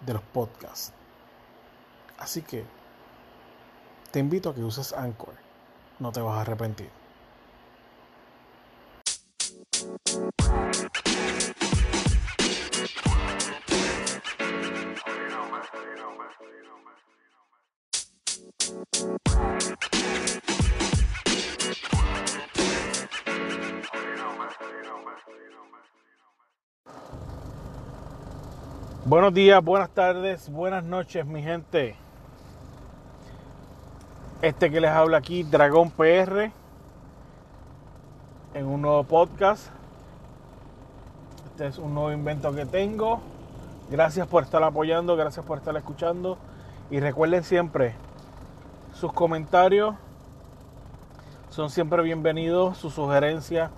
de los podcasts. Así que te invito a que uses Anchor. No te vas a arrepentir. Buenos días, buenas tardes, buenas noches, mi gente. Este que les habla aquí, Dragón PR, en un nuevo podcast. Este es un nuevo invento que tengo. Gracias por estar apoyando, gracias por estar escuchando. Y recuerden siempre, sus comentarios son siempre bienvenidos, sus sugerencias.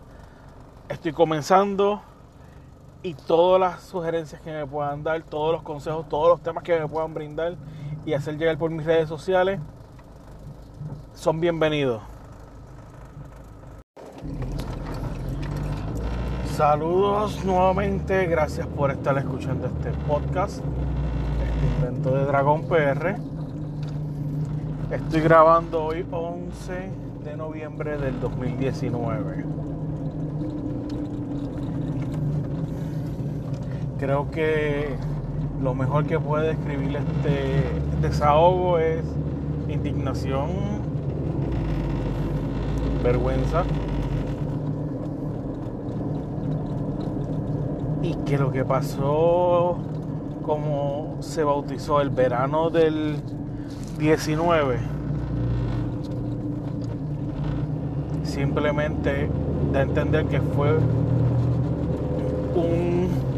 Estoy comenzando y todas las sugerencias que me puedan dar, todos los consejos, todos los temas que me puedan brindar y hacer llegar por mis redes sociales son bienvenidos. Saludos nuevamente, gracias por estar escuchando este podcast, este invento de Dragón PR. Estoy grabando hoy 11 de noviembre del 2019. Creo que lo mejor que puede describir este desahogo es indignación, vergüenza. Y que lo que pasó, como se bautizó el verano del 19, simplemente de entender que fue un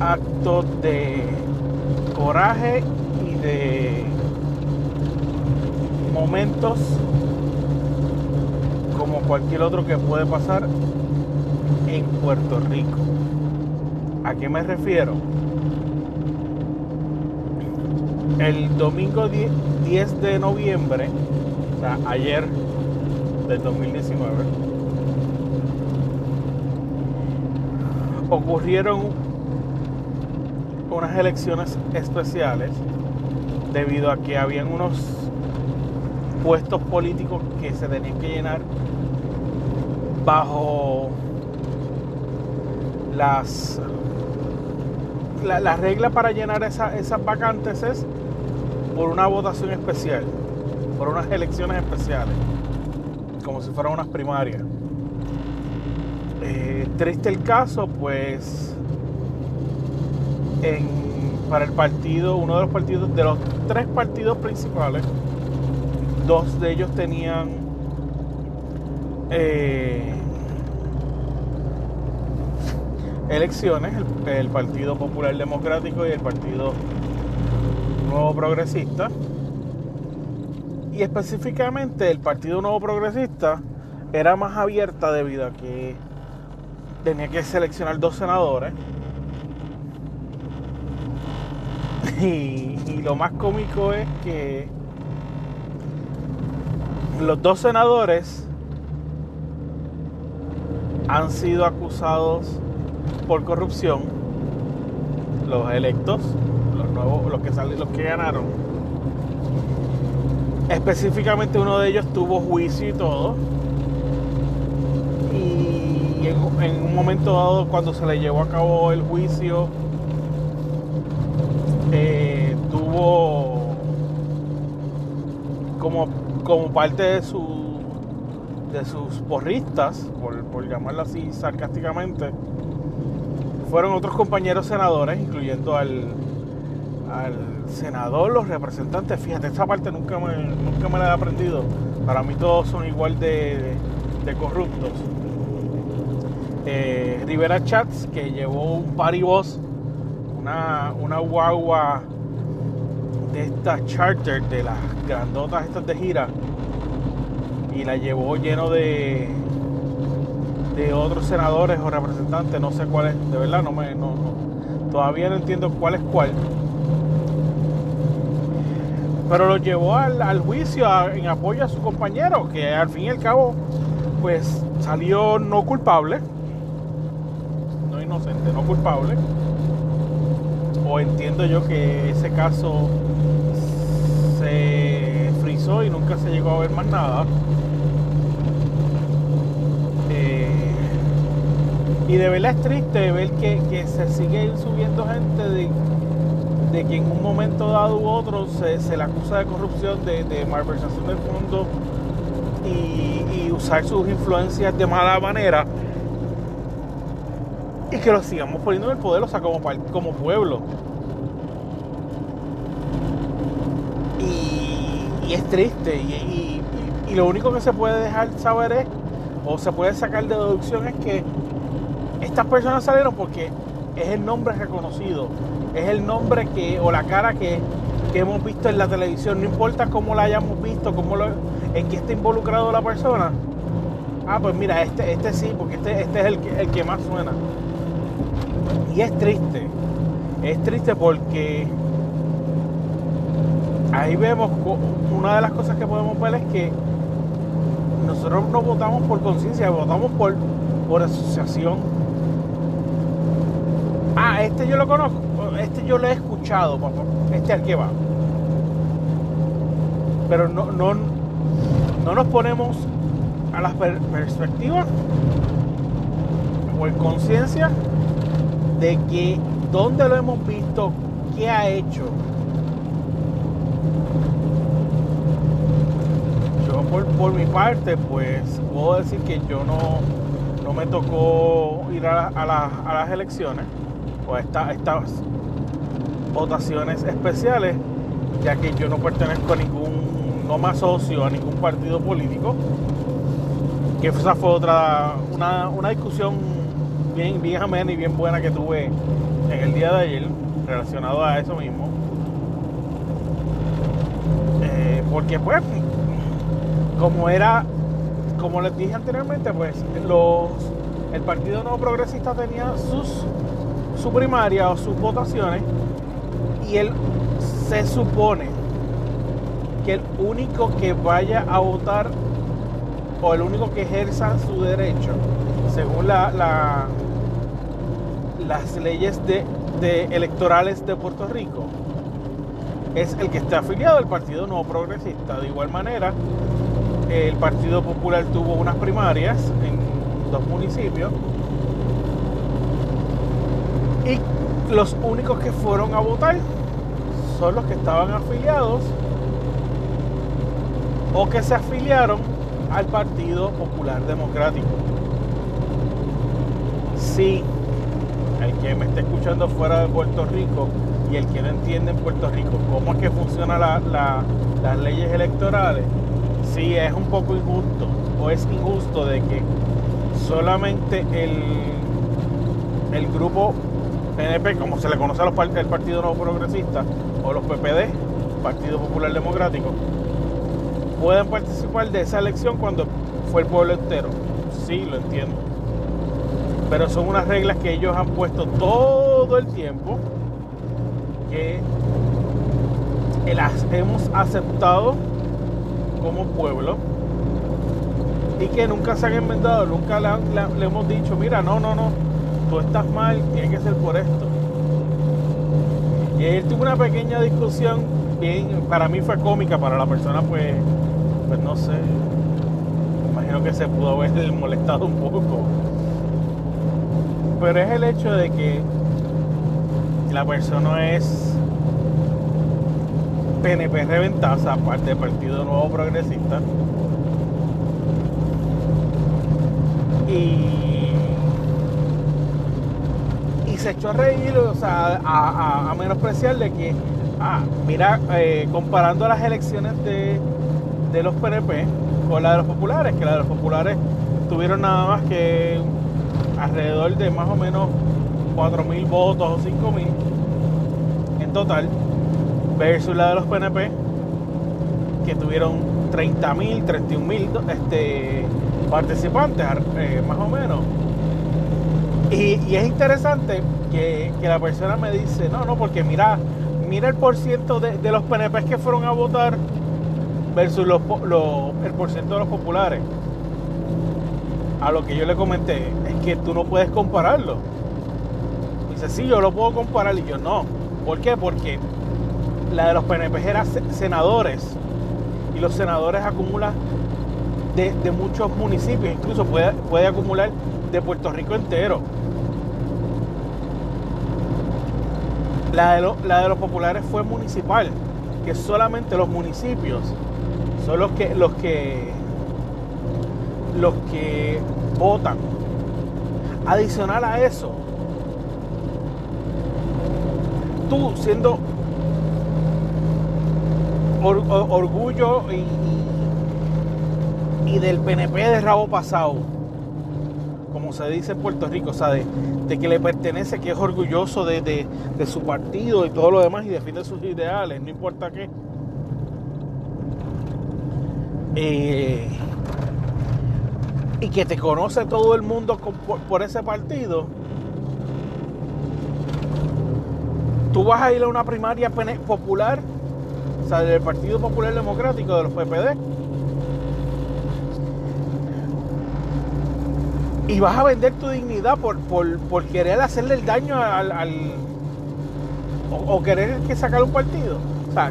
acto de coraje y de momentos como cualquier otro que puede pasar en Puerto Rico. ¿A qué me refiero? El domingo 10 de noviembre, o sea, ayer del 2019, ocurrieron unas elecciones especiales debido a que habían unos puestos políticos que se tenían que llenar bajo las la, regla para llenar esas vacantes es por una votación especial, por unas elecciones especiales, como si fueran unas primarias. Eh, triste el caso, pues para el partido, uno de los partidos, de los tres partidos principales, dos de ellos tenían eh, elecciones, el, Partido Popular Democrático y el Partido Nuevo Progresista. Y específicamente el Partido Nuevo Progresista era más abierta debido a que tenía que seleccionar dos senadores Y, lo más cómico es que los dos senadores han sido acusados por corrupción, los electos, los nuevos, los que ganaron. Específicamente uno de ellos tuvo juicio y todo. Y en un momento dado, cuando se le llevó a cabo el juicio, eh, tuvo como, como parte de su de sus porristas, por, por llamarlo así sarcásticamente, fueron otros compañeros senadores, incluyendo al, al senador, los representantes. Fíjate, esta parte nunca me, nunca me la he aprendido. Para mí todos son igual de, de, corruptos. Eh, Rivera Chats, que llevó un paribos una, guagua de esta charter, de las grandotas estas de gira, y la llevó lleno de, de otros senadores o representantes, no sé cuál es, de verdad no me, no, todavía no entiendo cuál es cuál. Pero lo llevó al, juicio en apoyo a su compañero, que al fin y al cabo, pues salió no culpable, no inocente, no culpable. O entiendo yo que ese caso se frizó y nunca se llegó a ver más nada. Y de verdad es triste ver que, se sigue subiendo gente de, de, que en un momento dado u otro se, se le acusa de corrupción, de, de malversación del fondo y, usar sus influencias de mala manera. Y que lo sigamos poniendo en el poder, o sea, como, como pueblo. Y, es triste. Y, y lo único que se puede dejar saber es, o se puede sacar de deducción es que estas personas salieron porque es el nombre reconocido, es el nombre que, o la cara que, hemos visto en la televisión, no importa cómo la hayamos visto, cómo en qué está involucrado la persona. Ah, pues mira, este, este sí, porque este, este es el que, el que más suena. Y es triste, es triste porque ahí vemos una de las cosas que podemos ver es que nosotros no votamos por conciencia, votamos por, por asociación Ah, este yo lo conozco, este yo lo he escuchado, papá. Este al que va. Pero no, no, no nos ponemos a la perspectiva o en conciencia de que dónde lo hemos visto, qué ha hecho. Yo por, mi parte, pues puedo decir que yo no, no me tocó ir a, a las elecciones o estas votaciones especiales, ya que yo no pertenezco a ningún, no me asocio a ningún partido político, que esa fue otra, una, discusión bien, bien amena y bien buena que tuve en el día de ayer relacionado a eso mismo. Eh, porque pues, como era, como les dije anteriormente, pues los, el Partido Nuevo Progresista tenía sus su primaria o sus votaciones y él se supone que el único que vaya a votar o el único que ejerza su derecho según la, las leyes de, electorales de Puerto Rico es el que está afiliado al Partido Nuevo Progresista. De igual manera, el Partido Popular tuvo unas primarias en dos municipios y los únicos que fueron a votar son los que estaban afiliados o que se afiliaron al Partido Popular Democrático. Si que me está escuchando fuera de Puerto Rico y el que no entiende en Puerto Rico cómo es que funcionan las leyes electorales, si es un poco injusto o es injusto de que solamente el, el grupo PNP, como se le conoce a los del Partido Nuevo Progresista, o los PPD, Partido Popular Democrático, pueden participar de esa elección cuando fue el pueblo entero. Sí, lo entiendo. Pero son unas reglas que ellos han puesto todo el tiempo, que las hemos aceptado como pueblo y que nunca se han enmendado, nunca le hemos dicho, mira, no, no, no, tú estás mal, tiene que ser por esto. Y él tuvo una pequeña discusión, bien, para mí fue cómica, para la persona pues, pues no sé, imagino que se pudo haber molestado un poco. Pero es el hecho de que la persona es PNP reventaza, aparte del Partido Nuevo Progresista. Y se echó a reír, o sea, a, menospreciar de que, ah, mira, eh, comparando las elecciones de, los PNP con la de los populares, que la de los populares tuvieron nada más que alrededor de más o menos 4.000 votos o 5.000 total versus la de los PNP que tuvieron 30.000, 31.000 este, participantes, eh, más o menos. Y, es interesante que, la persona me dice, no, no, porque mira, mira el porciento de, de los PNP que fueron a votar versus los, el porciento de los populares. A lo que yo le comenté, que tú no puedes compararlo. Dice, sí, yo lo puedo comparar. Y yo no. ¿Por qué? Porque la de los PNP era senadores. Y los senadores acumulan de, muchos municipios. Incluso puede, puede acumular de Puerto Rico entero. La de, la de los populares fue municipal, que solamente los municipios son los que los que los que votan. Adicional a eso, tú siendo orgullo y, del PNP de rabo pasado, como se dice en Puerto Rico, o sea, de, que le pertenece, que es orgulloso de, su partido y todo lo demás y defiende sus ideales, no importa qué. Eh, y que te conoce todo el mundo por, ese partido, tú vas a ir a una primaria popular, o sea, del Partido Popular Democrático, de los PPD, y vas a vender tu dignidad por, por, querer hacerle el daño al, o, querer que sacar un partido. O sea,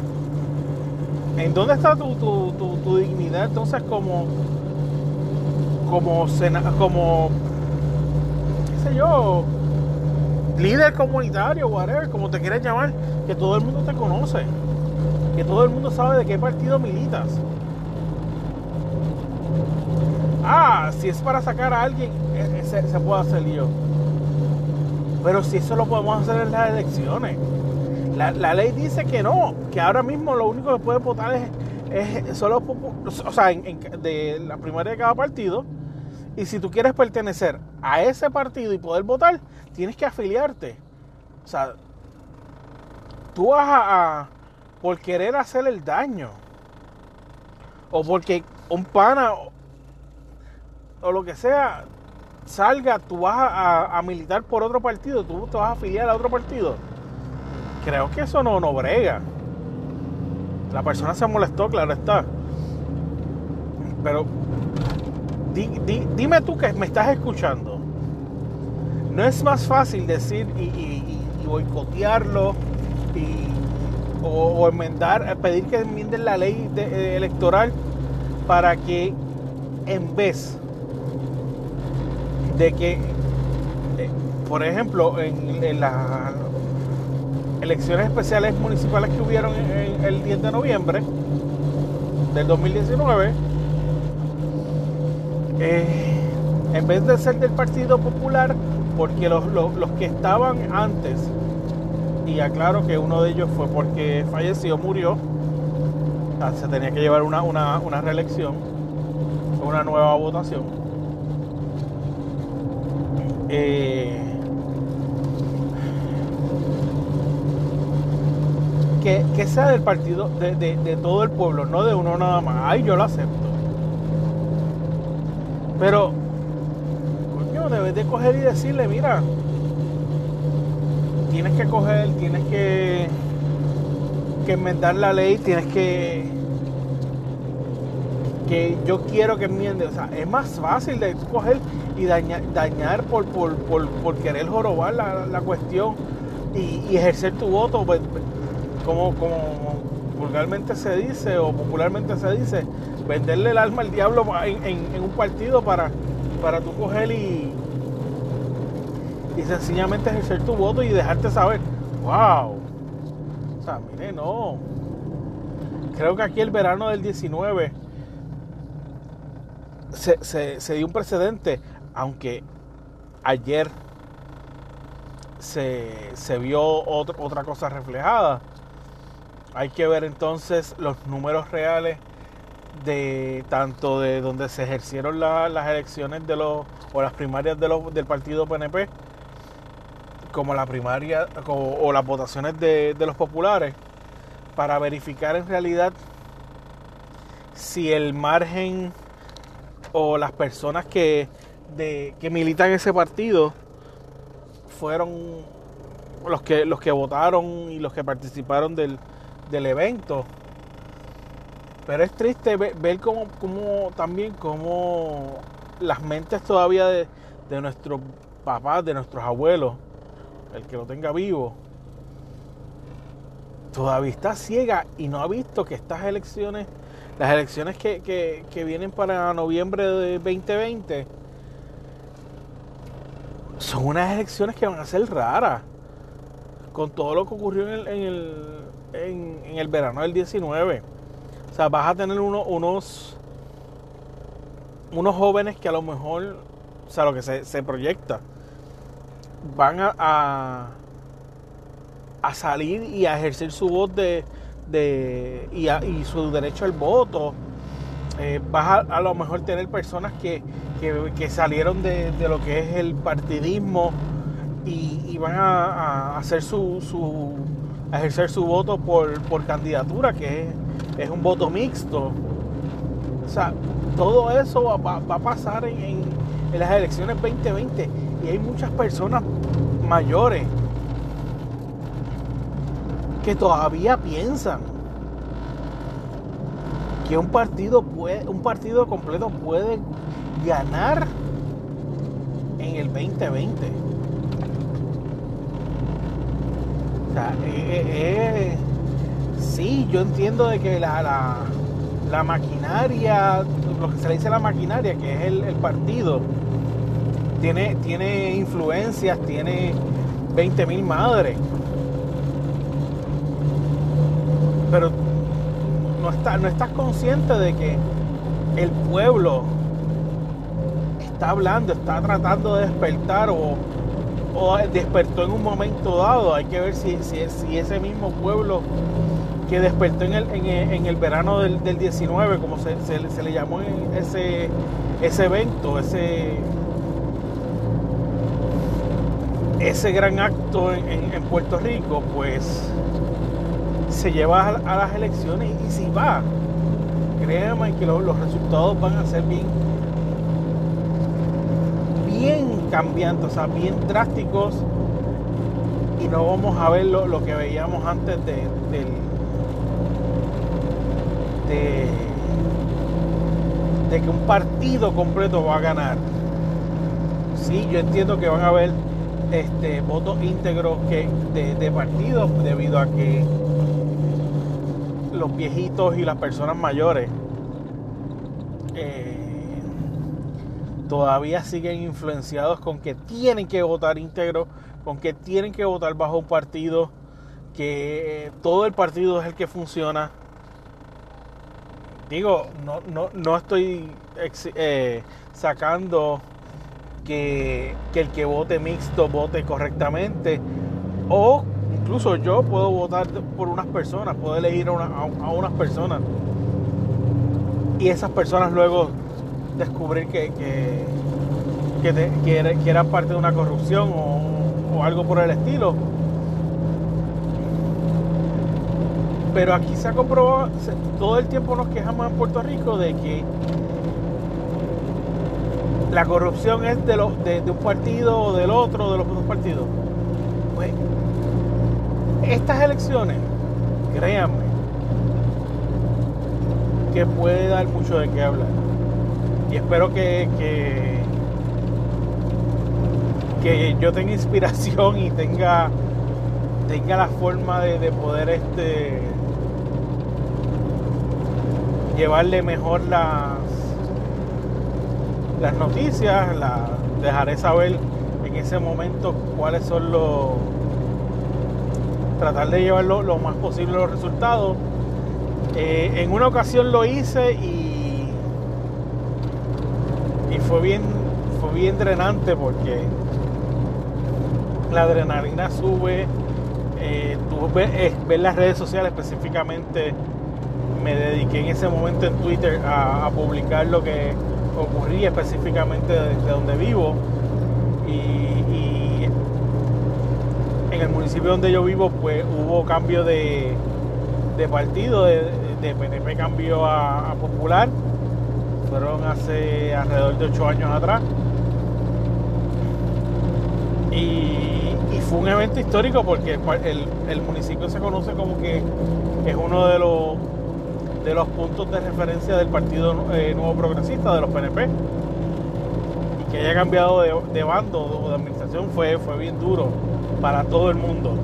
¿en dónde está tu, tu dignidad entonces como como, como, qué sé yo, líder comunitario, whatever, como te quieras llamar, que todo el mundo te conoce, que todo el mundo sabe de qué partido militas. Ah, si es para sacar a alguien, e, se, puede hacer yo. Pero si eso lo podemos hacer en las elecciones. La, ley dice que no, que ahora mismo lo único que puede votar es, es solo, o sea, de la primaria de cada partido y si tú quieres pertenecer a ese partido y poder votar, tienes que afiliarte. O sea, tú vas a, por querer hacer el daño. O porque un pana o, lo que sea salga, tú vas a, militar por otro partido, tú te vas a afiliar a otro partido. Creo que eso no, no brega. La persona se molestó, claro está. Pero dime tú que me estás escuchando. No es más fácil decir y, boicotearlo o, enmendar, eh, pedir que enmienden la ley eh, electoral para que en vez de que, eh, por ejemplo, en, las elecciones especiales municipales que hubieron el 10 de noviembre del 2019, eh, en vez de ser del Partido Popular, porque los, que estaban antes, y aclaro que uno de ellos fue porque falleció, murió, se tenía que llevar una, una, reelección, una nueva votación. Eh, que, sea del partido, de, de, todo el pueblo, no de uno nada más. Ay, yo lo acepto. Pero, coño, debes de coger y decirle, mira, tienes que coger, tienes que, que enmendar la ley, tienes que que yo quiero que enmiende. O sea, es más fácil de coger y dañar, dañar por, por, querer jorobar la, cuestión y, ejercer tu voto, pues, como, como vulgarmente se dice o popularmente se dice, venderle el alma al diablo en, un partido para, para tú coger y, sencillamente ejercer tu voto y dejarte saber, wow. O sea, mire, no. Creo que aquí el verano del 19 se, se, dio un precedente, aunque ayer se, se vio otra cosa reflejada. Hay que ver entonces los números reales de tanto de donde se ejercieron las elecciones de los o las primarias de los, del partido PNP como la primaria o, las votaciones de, los populares para verificar en realidad si el margen o las personas que, que militan ese partido fueron los que, los que votaron y los que participaron del, evento. Pero es triste ver, como, también como las mentes todavía de, de nuestros papás, de nuestros abuelos, el que lo tenga vivo, todavía está ciega y no ha visto que estas elecciones, las elecciones que, que vienen para noviembre de 2020, son unas elecciones que van a ser raras. Con todo lo que ocurrió en el, en el, en, el verano del 19. Sea, vas a tener unos, unos jóvenes que a lo mejor, o sea, lo que se, proyecta, van a, a, salir y a ejercer su voz de, de y, y su derecho al voto. Eh, vas a, lo mejor tener personas que, salieron de, lo que es el partidismo y, van a, hacer su, su, ejercer su voto por, candidatura, que es, un voto mixto. O sea, todo eso va, a pasar en, en las elecciones 2020 y hay muchas personas mayores que todavía piensan que un partido puede, un partido completo puede ganar en el 2020. O sea, eh, eh, eh, sí, yo entiendo de que la, la, maquinaria, lo que se le dice la maquinaria, que es el, partido, tiene, tiene influencias, tiene 20.000 madres. Pero no, estás consciente de que el pueblo está hablando, está tratando de despertar o, despertó en un momento dado. Hay que ver si, si, ese mismo pueblo que despertó en el, en el, verano del, 19, como se, le llamó ese, ese evento, ese, ese gran acto en, Puerto Rico, pues se lleva a, las elecciones y si va, créanme que los, resultados van a ser bien, bien cambiantes, o sea, bien drásticos y no vamos a ver lo, que veíamos antes de, de, que un partido completo va a ganar. Sí, yo entiendo que van a haber este, votos íntegros que, de, de partidos debido a que los viejitos y las personas mayores eh, todavía siguen influenciados con que tienen que votar íntegro, con que tienen que votar bajo un partido, que todo el partido es el que funciona. Digo, no, no, no estoy eh, sacando que, que el que vote mixto vote correctamente o incluso yo puedo votar por unas personas, puedo elegir a, unas personas y esas personas luego descubrir que, que, eran parte de una corrupción o, algo por el estilo. Pero aquí se ha comprobado, todo el tiempo nos quejamos en Puerto Rico de que la corrupción es de, de, un partido o del otro, de los dos partidos. Pues estas elecciones, créanme, que puede dar mucho de qué hablar. Y espero que, que, yo tenga inspiración y tenga, tenga la forma de, poder este llevarle mejor las, las noticias, dejaré saber en ese momento cuáles son los tratar de llevarlo lo más posible los resultados. Eh, en una ocasión lo hice y, y fue bien fue bien drenante porque la adrenalina sube. Eh, ver, las redes sociales específicamente me dediqué en ese momento en Twitter a, publicar lo que ocurría específicamente desde donde vivo y en el municipio donde yo vivo, pues hubo cambio de, de partido, de, PNP cambio a, Popular. Fueron hace alrededor de ocho años atrás. Y, fue un evento histórico porque el, el, municipio se conoce como que es uno de los de los puntos de referencia del Partido eh, Nuevo Progresista, de los PNP. Y que haya cambiado de, bando o de administración fue, fue bien duro para todo el mundo.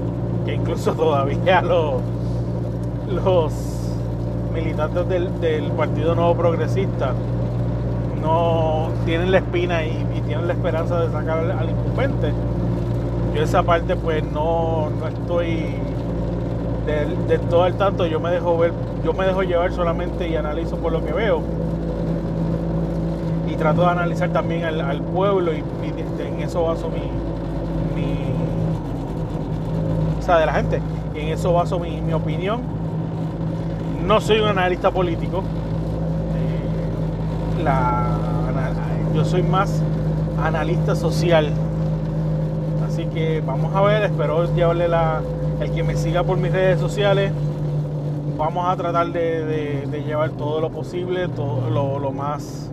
Que incluso todavía los, los militantes del, Partido Nuevo Progresista no tienen la espina y, tienen la esperanza de sacar al, incumbente. Yo esa parte pues no, no estoy del, todo al tanto, yo me dejo ver, yo me dejo llevar solamente y analizo por lo que veo. Y trato de analizar también al, pueblo y, este, en eso baso mi, mi, o sea, de la gente. Y en eso baso mi, mi opinión. No soy un analista político. Eh, yo soy más analista social. Así que vamos a ver, espero llevarle la, el que me siga por mis redes sociales, vamos a tratar de, llevar todo lo posible, todo lo, más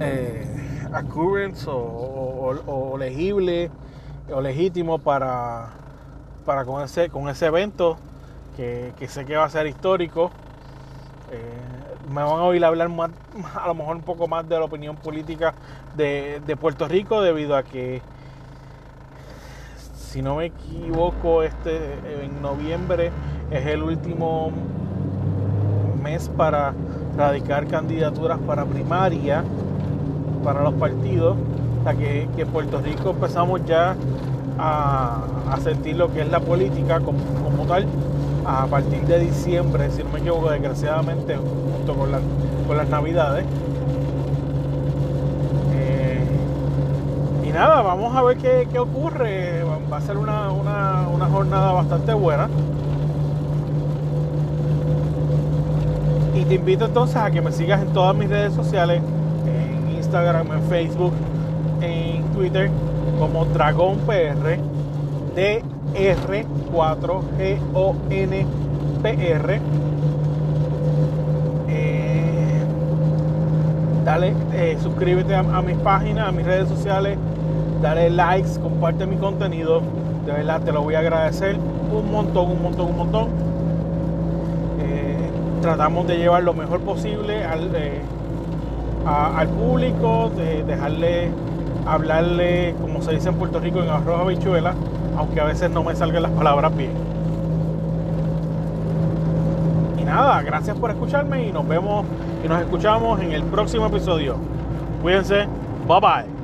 eh, o, legible o legítimo para, para con, ese, con ese evento que, sé que va a ser histórico. Eh, me van a oír hablar más, a lo mejor un poco más de la opinión política de, de Puerto Rico debido a que si no me equivoco, este en noviembre es el último mes para radicar candidaturas para primaria para los partidos. O que, en Puerto Rico empezamos ya a, sentir lo que es la política como, tal a partir de diciembre, si no me equivoco, desgraciadamente, junto con, con las navidades. y nada, vamos a ver qué, ocurre. Va a ser una, jornada bastante buena. Y te invito entonces a que me sigas en todas mis redes sociales, en Instagram, en Facebook, en Twitter, como Dragón PR, DR4GONPR. Eh, dale, eh, suscríbete a mis páginas, a mis redes sociales dale likes, comparte mi contenido. De verdad te lo voy a agradecer un montón, un montón, un montón. Eh, tratamos de llevar lo mejor posible al, eh, al público, de dejarle hablarle, como se dice en Puerto Rico, en arroz habichuela, aunque a veces no me salgan las palabras bien. Y nada, gracias por escucharme y nos vemos y nos escuchamos en el próximo episodio. Cuídense, bye bye.